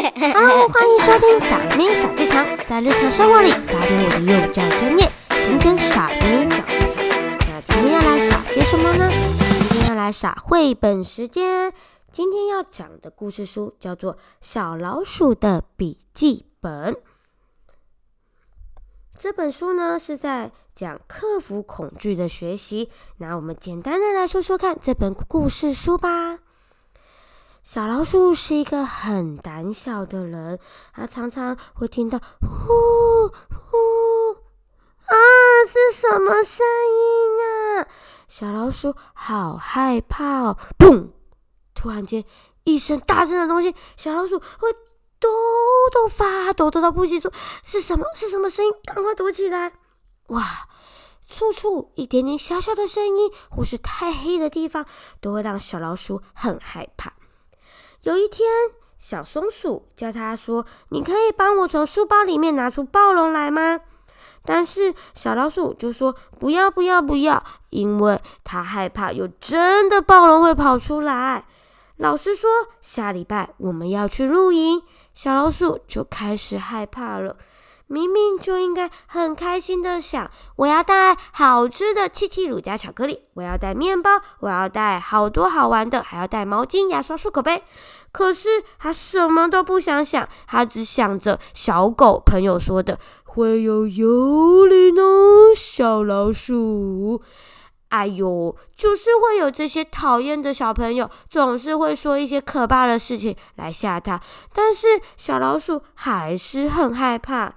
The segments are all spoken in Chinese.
Hello，欢迎收听小咪小剧场，在日常生活里撒点我的幼教专业，形成傻咪小剧场。那今天要来耍些什么呢？今天要来耍绘本时间。今天要讲的故事书叫做《小老鼠的笔记本》。这本书呢是在讲克服恐惧的学习。那我们简单的来说说看这本故事书吧。小老鼠是一个很胆小的人，它常常会听到呼呼啊，是什么声音啊？小老鼠好害怕哦！砰！突然间一声大声的东西，小老鼠会抖抖发抖，抖到不行，说是什么？是什么声音？赶快躲起来！哇，处处一点点小小的声音，或是太黑的地方，都会让小老鼠很害怕。有一天，小松鼠叫他说：“你可以帮我从书包里面拿出暴龙来吗？”但是小老鼠就说：“不要，不要，不要，因为它害怕有真的暴龙会跑出来。”老师说：“下礼拜我们要去露营。”小老鼠就开始害怕了。明明就应该很开心的想，我要带好吃的七七乳加巧克力，我要带面包，我要带好多好玩的，还要带毛巾、牙刷、漱口杯。可是他什么都不想想，他只想着小狗朋友说的会有幽灵呢，小老鼠。哎呦，就是会有这些讨厌的小朋友，总是会说一些可怕的事情来吓他。但是小老鼠还是很害怕。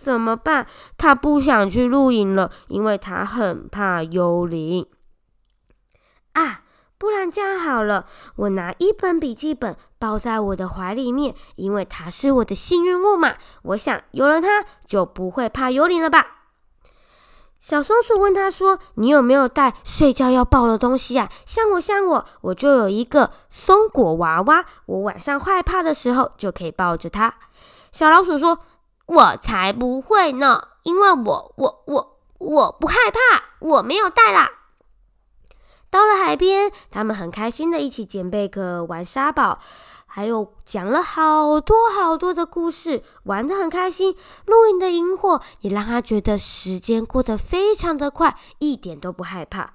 怎么办？他不想去露营了，因为他很怕幽灵。啊，不然这样好了，我拿一本笔记本抱在我的怀里面，因为它是我的幸运物嘛。我想有了它，就不会怕幽灵了吧？小松鼠问他说：“你有没有带睡觉要抱的东西呀？像我，像我，我就有一个松果娃娃，我晚上害怕的时候就可以抱着它。”小老鼠说。我才不会呢，因为我我我我不害怕，我没有带啦。到了海边，他们很开心的一起捡贝壳、玩沙堡，还有讲了好多好多的故事，玩的很开心。露营的萤火也让他觉得时间过得非常的快，一点都不害怕。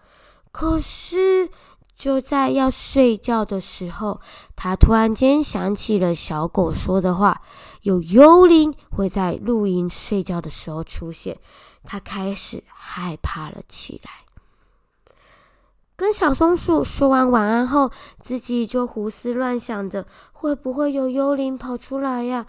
可是。就在要睡觉的时候，他突然间想起了小狗说的话：“有幽灵会在露营睡觉的时候出现。”他开始害怕了起来。跟小松鼠说完晚安后，自己就胡思乱想着：会不会有幽灵跑出来呀？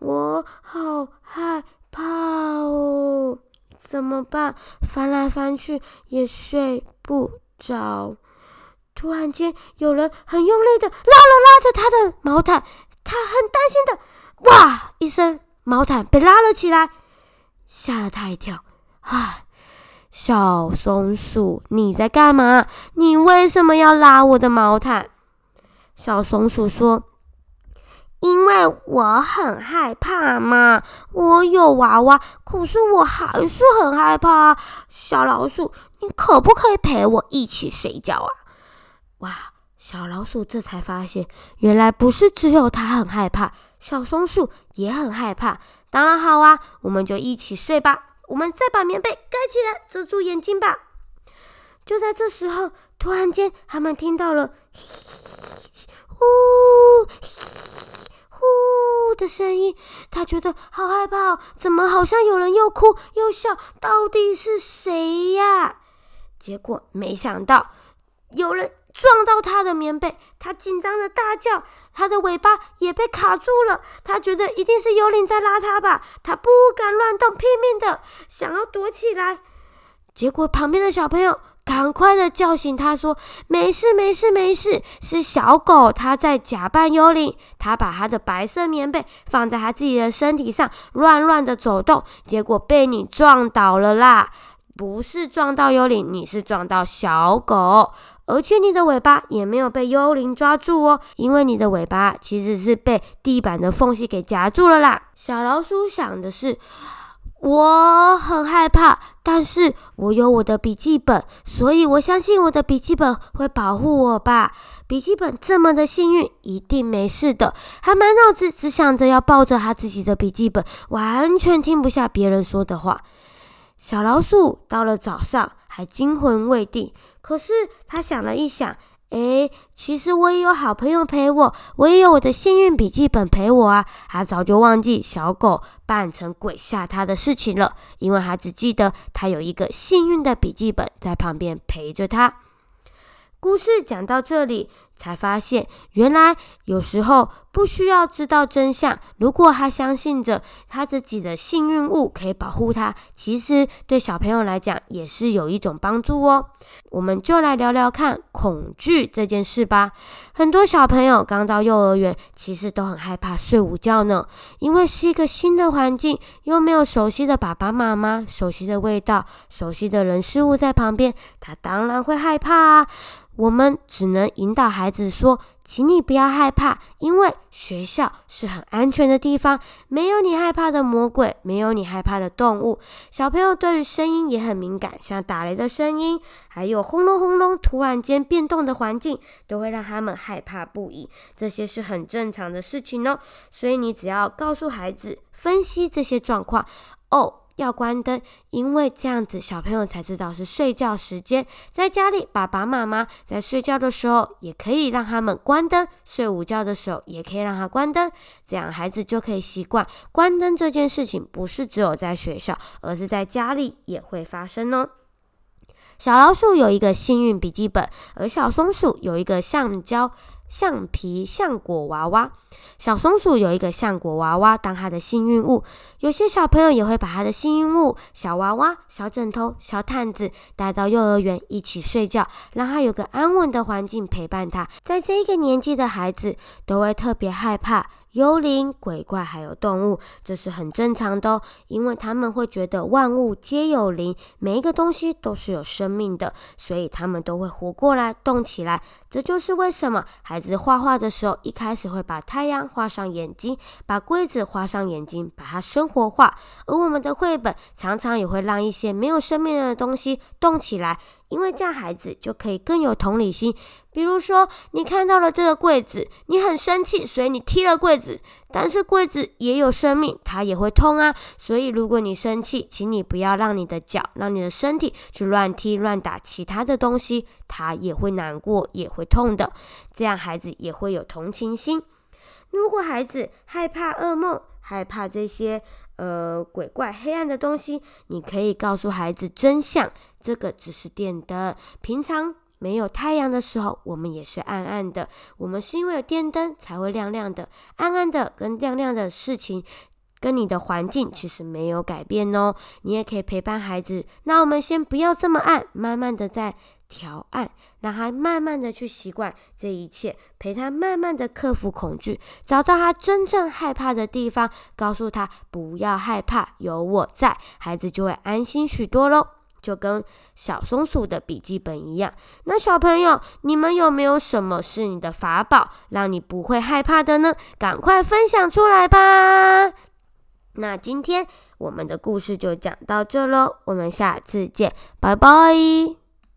我好害怕哦！怎么办？翻来翻去也睡不着。突然间，有人很用力的拉了拉着他的毛毯，他很担心的，哇一声，毛毯被拉了起来，吓了他一跳。啊，小松鼠，你在干嘛？你为什么要拉我的毛毯？小松鼠说：“因为我很害怕嘛，我有娃娃，可是我还是很害怕。小老鼠，你可不可以陪我一起睡觉啊？”哇！小老鼠这才发现，原来不是只有它很害怕，小松鼠也很害怕。当然好啊，我们就一起睡吧。我们再把棉被盖起来，遮住眼睛吧。就在这时候，突然间，他们听到了呼呼的声音。他觉得好害怕，怎么好像有人又哭又笑？到底是谁呀？结果没想到有人。撞到他的棉被，他紧张的大叫，他的尾巴也被卡住了。他觉得一定是幽灵在拉他吧，他不敢乱动，拼命的想要躲起来。结果旁边的小朋友赶快的叫醒他说：“没事，没事，没事，是小狗，它在假扮幽灵。它把它的白色棉被放在它自己的身体上，乱乱的走动，结果被你撞倒了啦。不是撞到幽灵，你是撞到小狗。”而且你的尾巴也没有被幽灵抓住哦，因为你的尾巴其实是被地板的缝隙给夹住了啦。小老鼠想的是：我很害怕，但是我有我的笔记本，所以我相信我的笔记本会保护我吧。笔记本这么的幸运，一定没事的。他满脑子只想着要抱着他自己的笔记本，完全听不下别人说的话。小老鼠到了早上还惊魂未定，可是他想了一想。诶，其实我也有好朋友陪我，我也有我的幸运笔记本陪我啊。他早就忘记小狗扮成鬼吓他的事情了，因为他只记得他有一个幸运的笔记本在旁边陪着他。故事讲到这里，才发现原来有时候不需要知道真相。如果他相信着他自己的幸运物可以保护他，其实对小朋友来讲也是有一种帮助哦。我们就来聊聊看恐惧这件事吧。很多小朋友刚到幼儿园，其实都很害怕睡午觉呢，因为是一个新的环境，又没有熟悉的爸爸妈妈、熟悉的味道、熟悉的人事物在旁边，他当然会害怕啊。我们只能引导孩孩子说：“请你不要害怕，因为学校是很安全的地方，没有你害怕的魔鬼，没有你害怕的动物。”小朋友对于声音也很敏感，像打雷的声音，还有轰隆轰隆突然间变动的环境，都会让他们害怕不已。这些是很正常的事情哦。所以你只要告诉孩子分析这些状况哦。要关灯，因为这样子小朋友才知道是睡觉时间。在家里，爸爸妈妈在睡觉的时候也可以让他们关灯，睡午觉的时候也可以让他关灯，这样孩子就可以习惯关灯这件事情，不是只有在学校，而是在家里也会发生哦。小老鼠有一个幸运笔记本，而小松鼠有一个橡胶。橡皮橡果娃娃，小松鼠有一个橡果娃娃当它的幸运物。有些小朋友也会把他的幸运物小娃娃、小枕头、小毯子带到幼儿园一起睡觉，让他有个安稳的环境陪伴他。在这一个年纪的孩子都会特别害怕。幽灵、鬼怪还有动物，这是很正常的哦，因为他们会觉得万物皆有灵，每一个东西都是有生命的，所以他们都会活过来、动起来。这就是为什么孩子画画的时候，一开始会把太阳画上眼睛，把柜子画上眼睛，把它生活化。而我们的绘本常常也会让一些没有生命的东西动起来。因为这样，孩子就可以更有同理心。比如说，你看到了这个柜子，你很生气，所以你踢了柜子。但是柜子也有生命，它也会痛啊。所以，如果你生气，请你不要让你的脚、让你的身体去乱踢、乱打其他的东西，它也会难过，也会痛的。这样，孩子也会有同情心。如果孩子害怕噩梦，害怕这些呃鬼怪、黑暗的东西，你可以告诉孩子真相。这个只是电灯，平常没有太阳的时候，我们也是暗暗的。我们是因为有电灯才会亮亮的，暗暗的跟亮亮的事情，跟你的环境其实没有改变哦。你也可以陪伴孩子，那我们先不要这么暗，慢慢的在调暗，让他慢慢的去习惯这一切，陪他慢慢的克服恐惧，找到他真正害怕的地方，告诉他不要害怕，有我在，孩子就会安心许多喽。就跟小松鼠的笔记本一样。那小朋友，你们有没有什么是你的法宝，让你不会害怕的呢？赶快分享出来吧！那今天我们的故事就讲到这喽，我们下次见，拜拜。